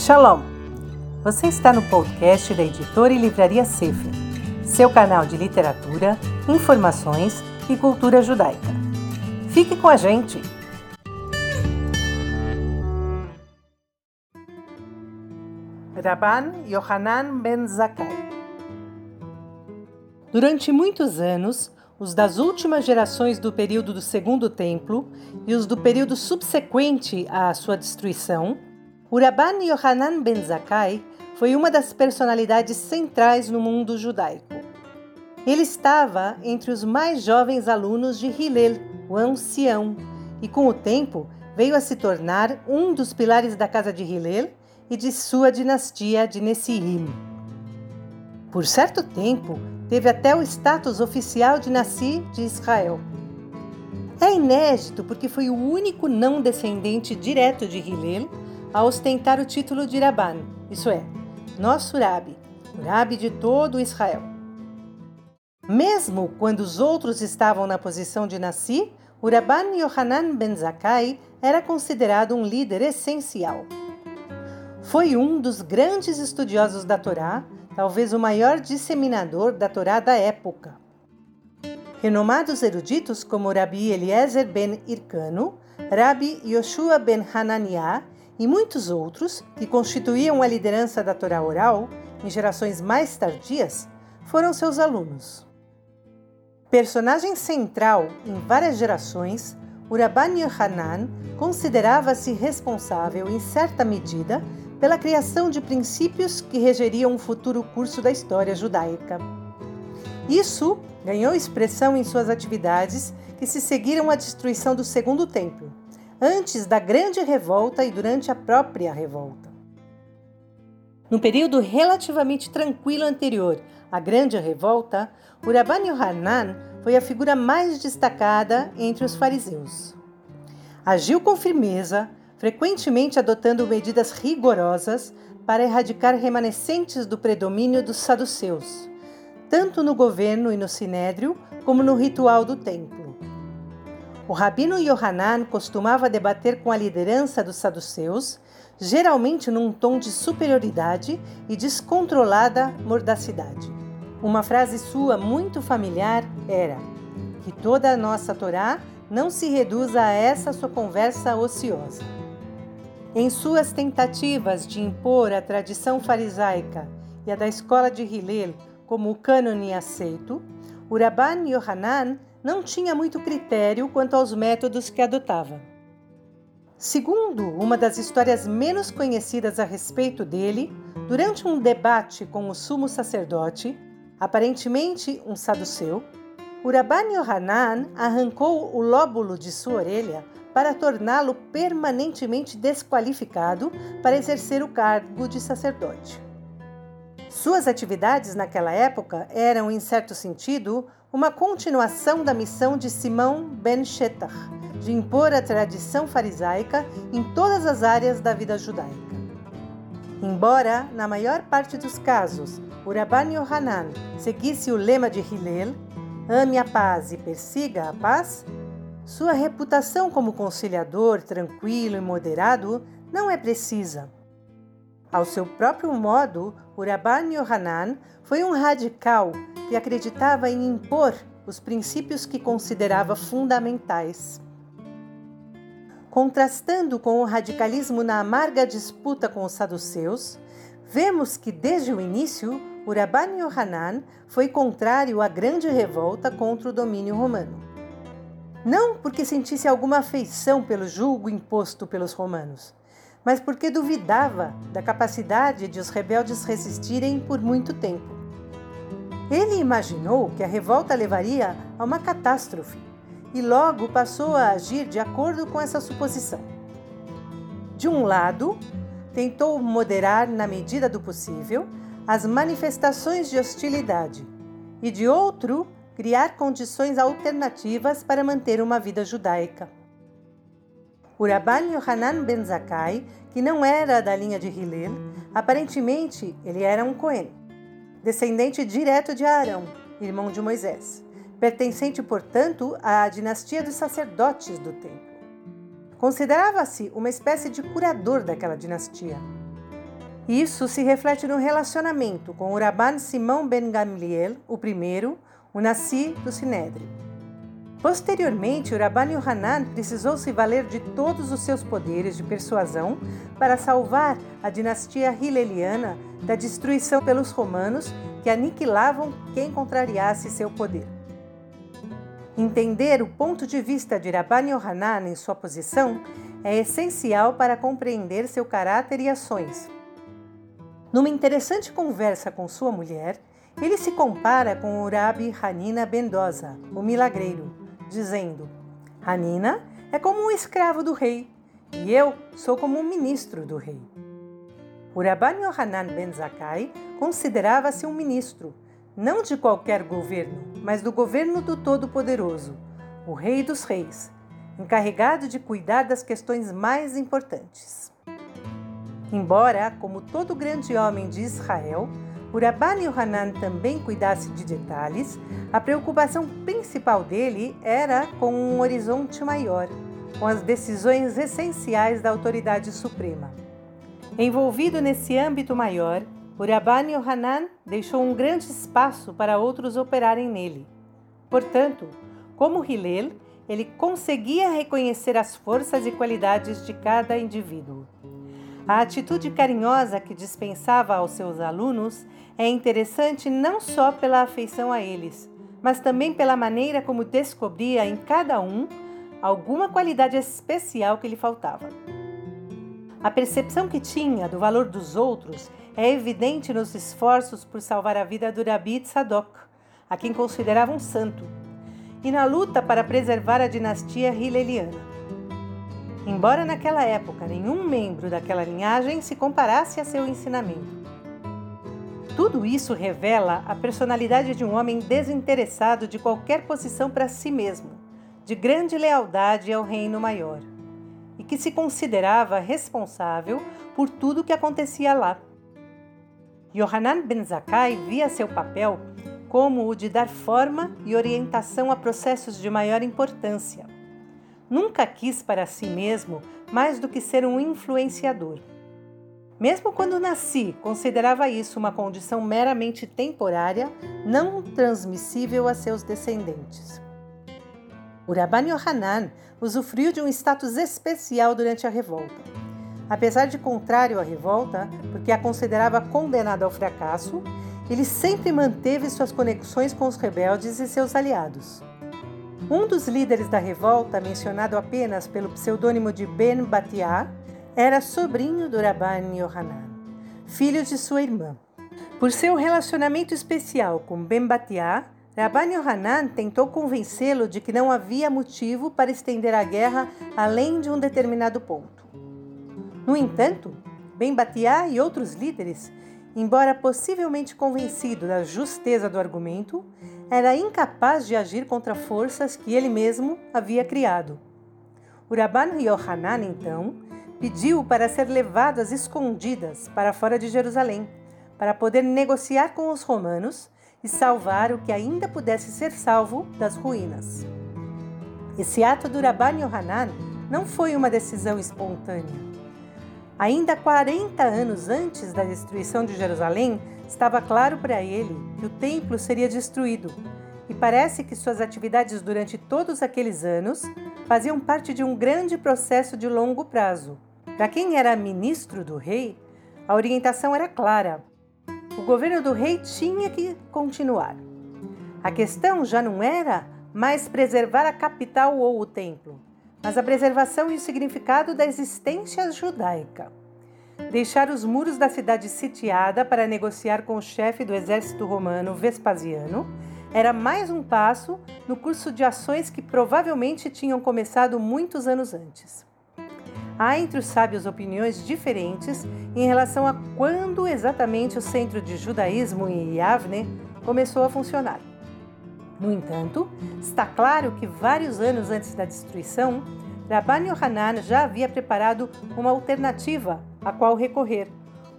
Shalom! Você está no podcast da editora e livraria Sefer, seu canal de literatura, informações e cultura judaica. Fique com a gente! Rabban Yohanan Ben Zakkai Durante muitos anos, os das últimas gerações do período do Segundo Templo e os do período subsequente à sua destruição, o Rabban Yohanan Ben Zakkai foi uma das personalidades centrais no mundo judaico. Ele estava entre os mais jovens alunos de Hillel, o ancião, e com o tempo veio a se tornar um dos pilares da casa de Hillel e de sua dinastia de Nessirim. Por certo tempo, teve até o status oficial de Nasci de Israel. É inédito porque foi o único não descendente direto de Hillel a ostentar o título de Rabban, isso é, nosso Rabi, o Rabi de todo Israel. Mesmo quando os outros estavam na posição de Nasci, o Rabban Yohanan ben Zakkai era considerado um líder essencial. Foi um dos grandes estudiosos da Torá, talvez o maior disseminador da Torá da época. Renomados eruditos como Rabi Eliezer ben Irkano, Rabi Yoshua ben Hananiah e muitos outros, que constituíam a liderança da Torá oral em gerações mais tardias, foram seus alunos. Personagem central em várias gerações, o Rabban Yohanan considerava-se responsável, em certa medida, pela criação de princípios que regeriam o futuro curso da história judaica. Isso ganhou expressão em suas atividades que se seguiram à destruição do Segundo Templo, antes da Grande Revolta e durante a própria revolta. No período relativamente tranquilo anterior à Grande Revolta, o Rabban Yohanan foi a figura mais destacada entre os fariseus. Agiu com firmeza, frequentemente adotando medidas rigorosas para erradicar remanescentes do predomínio dos saduceus, tanto no governo e no sinédrio como no ritual do templo. O rabino Yohanan costumava debater com a liderança dos saduceus, geralmente num tom de superioridade e descontrolada mordacidade. Uma frase sua muito familiar era: Que toda a nossa Torá não se reduza a essa sua conversa ociosa. Em suas tentativas de impor a tradição farisaica e a da escola de Hillel como o cânone aceito, o Rabban Yohanan não tinha muito critério quanto aos métodos que adotava. Segundo uma das histórias menos conhecidas a respeito dele, durante um debate com o sumo sacerdote, aparentemente um saduceu, o Rabban Yohanan arrancou o lóbulo de sua orelha para torná-lo permanentemente desqualificado para exercer o cargo de sacerdote. Suas atividades naquela época eram, em certo sentido, uma continuação da missão de Simão ben Shetar, de impor a tradição farisaica em todas as áreas da vida judaica. Embora, na maior parte dos casos, o Rabban Yohanan seguisse o lema de Hillel, ame a paz e persiga a paz, sua reputação como conciliador tranquilo e moderado não é precisa. Ao seu próprio modo, o Rabban Yohanan foi um radical que acreditava em impor os princípios que considerava fundamentais. Contrastando com o radicalismo na amarga disputa com os saduceus, vemos que desde o início o Rabban Yohanan foi contrário à grande revolta contra o domínio romano não porque sentisse alguma afeição pelo julgo imposto pelos romanos, mas porque duvidava da capacidade de os rebeldes resistirem por muito tempo. Ele imaginou que a revolta levaria a uma catástrofe e logo passou a agir de acordo com essa suposição. De um lado, tentou moderar, na medida do possível, as manifestações de hostilidade, e de outro, criar condições alternativas para manter uma vida judaica. Rabban Yohanan ben Zakkai, que não era da linha de Hillel, aparentemente ele era um Cohen, descendente direto de Arão, irmão de Moisés, pertencente, portanto, à dinastia dos sacerdotes do templo. Considerava-se uma espécie de curador daquela dinastia. Isso se reflete no relacionamento com o Rabban Simão ben Gamliel, o primeiro, o Nassi do Sinédrio. Posteriormente, o Rabban Yohanan precisou se valer de todos os seus poderes de persuasão para salvar a dinastia hileliana da destruição pelos romanos que aniquilavam quem contrariasse seu poder. Entender o ponto de vista de Rabban Yohanan em sua posição é essencial para compreender seu caráter e ações. Numa interessante conversa com sua mulher, ele se compara com o Rabi Hanina Bendosa, o milagreiro, dizendo: Hanina é como um escravo do rei, e eu sou como um ministro do rei. O Rabban Yohanan ben Zakkai considerava-se um ministro, não de qualquer governo, mas do governo do Todo-Poderoso, o Rei dos Reis, encarregado de cuidar das questões mais importantes. Embora, como todo grande homem de Israel, o Rabban Yohanan também cuidasse de detalhes, a preocupação principal dele era com um horizonte maior, com as decisões essenciais da autoridade suprema. Envolvido nesse âmbito maior, o Rabban Yohanan deixou um grande espaço para outros operarem nele. Portanto, como Hillel, ele conseguia reconhecer as forças e qualidades de cada indivíduo. A atitude carinhosa que dispensava aos seus alunos é interessante não só pela afeição a eles, mas também pela maneira como descobria em cada um alguma qualidade especial que lhe faltava. A percepção que tinha do valor dos outros é evidente nos esforços por salvar a vida do Rabi Tzadok, a quem considerava um santo, e na luta para preservar a dinastia hileliana. Embora naquela época nenhum membro daquela linhagem se comparasse a seu ensinamento. Tudo isso revela a personalidade de um homem desinteressado de qualquer posição para si mesmo, de grande lealdade ao reino maior e que se considerava responsável por tudo o que acontecia lá. Yohanan ben Zakkai via seu papel como o de dar forma e orientação a processos de maior importância. Nunca quis para si mesmo mais do que ser um influenciador. Mesmo quando nasci, considerava isso uma condição meramente temporária, não transmissível a seus descendentes. O Rabban Yohanan usufruiu de um status especial durante a revolta. Apesar de contrário à revolta, porque a considerava condenada ao fracasso, ele sempre manteve suas conexões com os rebeldes e seus aliados. Um dos líderes da revolta, mencionado apenas pelo pseudônimo de Ben Batiá, era sobrinho do Rabban Yohanan, filho de sua irmã. Por seu relacionamento especial com Ben Batiá, Rabban Yohanan tentou convencê-lo de que não havia motivo para estender a guerra além de um determinado ponto. No entanto, Ben Batiá e outros líderes, embora possivelmente convencido da justeza do argumento, era incapaz de agir contra forças que ele mesmo havia criado. O Rabban Yohanan, então, pediu para ser levado às escondidas para fora de Jerusalém, para poder negociar com os romanos e salvar o que ainda pudesse ser salvo das ruínas. Esse ato do Rabban Yohanan não foi uma decisão espontânea. Ainda 40 anos antes da destruição de Jerusalém, estava claro para ele que o templo seria destruído, e parece que suas atividades durante todos aqueles anos faziam parte de um grande processo de longo prazo. Para quem era ministro do rei, a orientação era clara: o governo do rei tinha que continuar. A questão já não era mais preservar a capital ou o templo, mas a preservação e o significado da existência judaica. Deixar os muros da cidade sitiada para negociar com o chefe do exército romano Vespasiano era mais um passo no curso de ações que provavelmente tinham começado muitos anos antes. Há entre os sábios opiniões diferentes em relação a quando exatamente o centro de judaísmo em Yavne começou a funcionar. No entanto, está claro que vários anos antes da destruição, Rabban Yohanan já havia preparado uma alternativa a qual recorrer,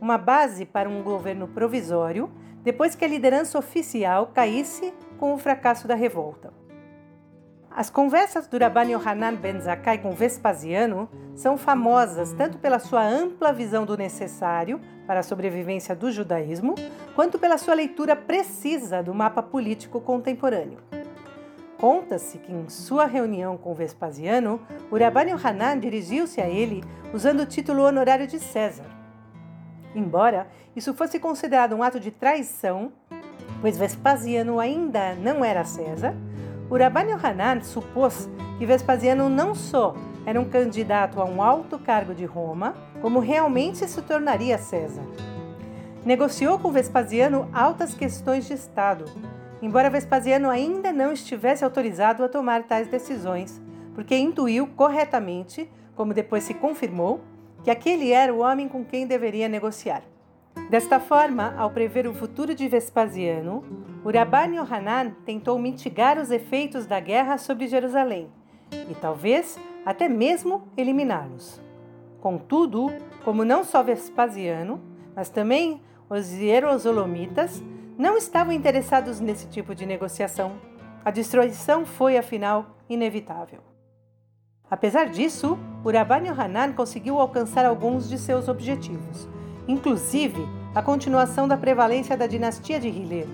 uma base para um governo provisório depois que a liderança oficial caísse com o fracasso da revolta. As conversas do Rabban Yohanan ben Zakkai com Vespasiano são famosas tanto pela sua ampla visão do necessário para a sobrevivência do judaísmo, quanto pela sua leitura precisa do mapa político contemporâneo. Conta-se que em sua reunião com Vespasiano, o Rabban Yohanan dirigiu-se a ele usando o título honorário de César. Embora isso fosse considerado um ato de traição, pois Vespasiano ainda não era César, o Rabban Yohanan supôs que Vespasiano não só era um candidato a um alto cargo de Roma, como realmente se tornaria César. Negociou com Vespasiano altas questões de Estado, embora Vespasiano ainda não estivesse autorizado a tomar tais decisões, porque intuiu corretamente, como depois se confirmou, que aquele era o homem com quem deveria negociar. Desta forma, ao prever o futuro de Vespasiano, o Rabban Yohanan tentou mitigar os efeitos da guerra sobre Jerusalém e talvez até mesmo eliminá-los. Contudo, como não só Vespasiano, mas também os Hierosolomitas não estavam interessados nesse tipo de negociação, a destruição foi afinal inevitável. Apesar disso, o Rabban Yohanan conseguiu alcançar alguns de seus objetivos, inclusive a continuação da prevalência da dinastia de Hiller,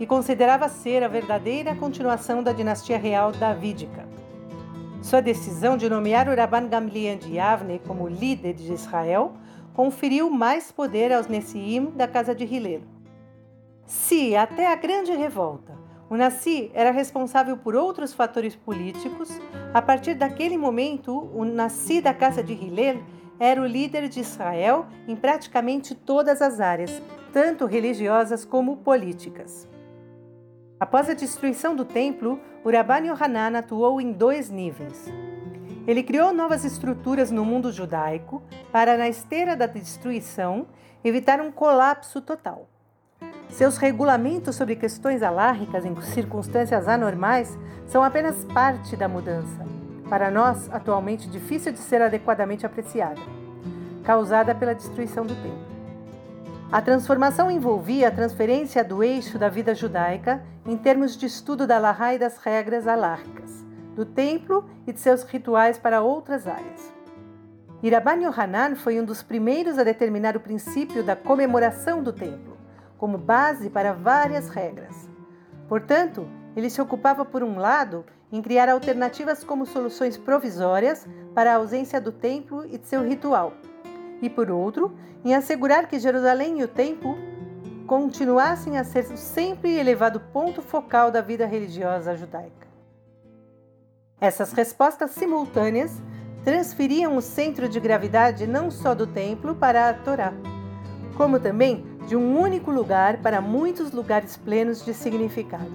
e considerava ser a verdadeira continuação da dinastia real davídica. Sua decisão de nomear o Rabban Gamliel de Yavne como líder de Israel conferiu mais poder aos Nessiim da casa de Hillel. Se, até a grande revolta, o Nassi era responsável por outros fatores políticos, a partir daquele momento, o Nassi da casa de Hillel era o líder de Israel em praticamente todas as áreas, tanto religiosas como políticas. Após a destruição do templo, o Rabban Yohanan atuou em dois níveis. Ele criou novas estruturas no mundo judaico para, na esteira da destruição, evitar um colapso total. Seus regulamentos sobre questões alárricas em circunstâncias anormais são apenas parte da mudança para nós atualmente difícil de ser adequadamente apreciada, causada pela destruição do templo. A transformação envolvia a transferência do eixo da vida judaica em termos de estudo da Lahá e das regras alárquicas, do templo e de seus rituais para outras áreas. Iraban Yohanan foi um dos primeiros a determinar o princípio da comemoração do templo, como base para várias regras. Portanto, ele se ocupava, por um lado, em criar alternativas como soluções provisórias para a ausência do templo e de seu ritual, e por outro, em assegurar que Jerusalém e o templo continuassem a ser sempre elevado ponto focal da vida religiosa judaica. Essas respostas simultâneas transferiam o centro de gravidade não só do templo para a Torá, como também de um único lugar para muitos lugares plenos de significado.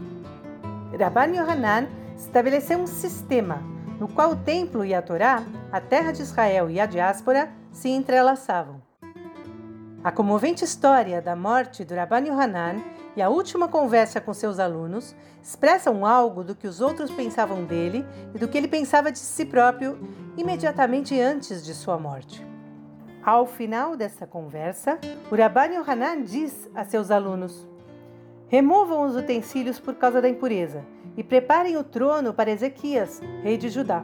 Rabban Yohanan estabeleceu um sistema no qual o templo e a Torá, a terra de Israel e a diáspora se entrelaçavam. A comovente história da morte do Rabban Yohanan e a última conversa com seus alunos expressam algo do que os outros pensavam dele e do que ele pensava de si próprio imediatamente antes de sua morte. Ao final dessa conversa, o Rabban Yohanan diz a seus alunos: Removam os utensílios por causa da impureza e preparem o trono para Ezequias, rei de Judá.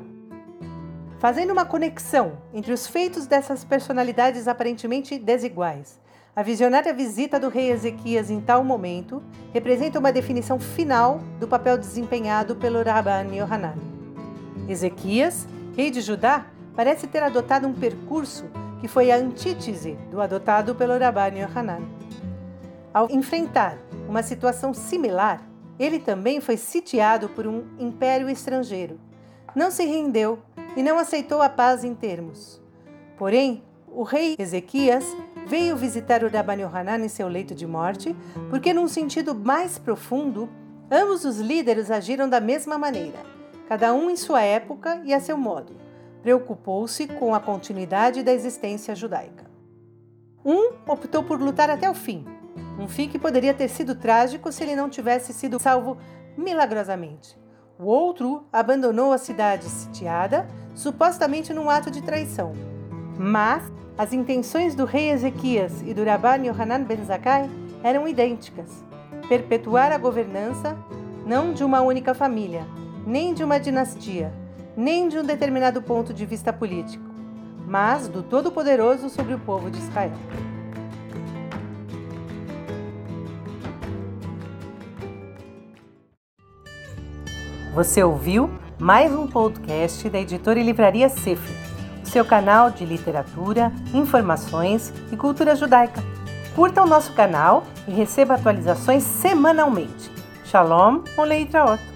Fazendo uma conexão entre os feitos dessas personalidades aparentemente desiguais, a visionária visita do rei Ezequias em tal momento representa uma definição final do papel desempenhado pelo Rabban Yohanan. Ezequias, rei de Judá, parece ter adotado um percurso que foi a antítese do adotado pelo Rabban Yohanan. Ao enfrentar uma situação similar, ele também foi sitiado por um império estrangeiro. Não se rendeu e não aceitou a paz em termos. Porém, o rei Ezequias veio visitar o Rabban em seu leito de morte, porque, num sentido mais profundo, ambos os líderes agiram da mesma maneira, cada um em sua época e a seu modo. Preocupou-se com a continuidade da existência judaica. Um optou por lutar até o fim, um fim que poderia ter sido trágico se ele não tivesse sido salvo milagrosamente. O outro abandonou a cidade sitiada, supostamente num ato de traição. Mas as intenções do rei Ezequias e do Rabban Yohanan ben Zakkai eram idênticas: perpetuar a governança não de uma única família, nem de uma dinastia, nem de um determinado ponto de vista político, mas do Todo-Poderoso sobre o povo de Israel. Você ouviu mais um podcast da editora e livraria Sefer, seu canal de literatura, informações e cultura judaica. Curta o nosso canal e receba atualizações semanalmente. Shalom, Oleitraot!